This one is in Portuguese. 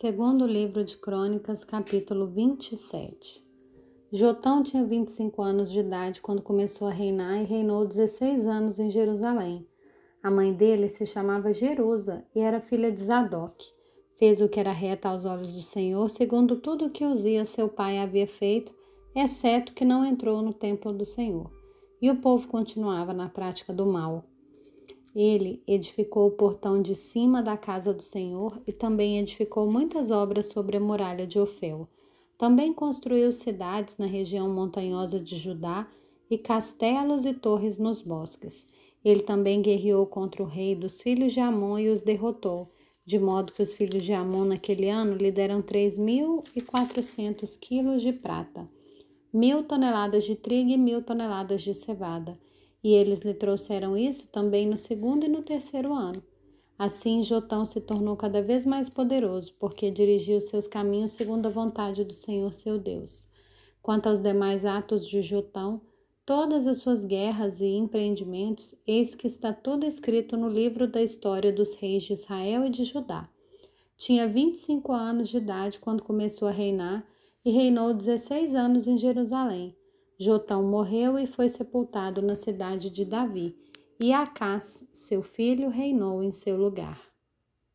Segundo livro de Crônicas, capítulo 27. Jotão tinha 25 anos de idade quando começou a reinar e reinou 16 anos em Jerusalém. A mãe dele se chamava Jerusa e era filha de Zadok. Fez o que era reto aos olhos do Senhor, segundo tudo o que Uzia, seu pai, havia feito, exceto que não entrou no templo do Senhor. E o povo continuava na prática do mal. Ele edificou o portão de cima da casa do Senhor e também edificou muitas obras sobre a muralha de Ofel. Também construiu cidades na região montanhosa de Judá e castelos e torres nos bosques. Ele também guerreou contra o rei dos filhos de Amon e os derrotou, de modo que os filhos de Amon naquele ano lhe deram três mil e quatrocentos quilos de prata, mil toneladas de trigo e mil toneladas de cevada e eles lhe trouxeram isso também no segundo e no terceiro ano. Assim, Jotão se tornou cada vez mais poderoso, porque dirigiu seus caminhos segundo a vontade do Senhor seu Deus. Quanto aos demais atos de Jotão, todas as suas guerras e empreendimentos, eis que está tudo escrito no livro da história dos reis de Israel e de Judá. Tinha 25 anos de idade quando começou a reinar e reinou 16 anos em Jerusalém. Jotão morreu e foi sepultado na cidade de Davi, e Acás, seu filho, reinou em seu lugar.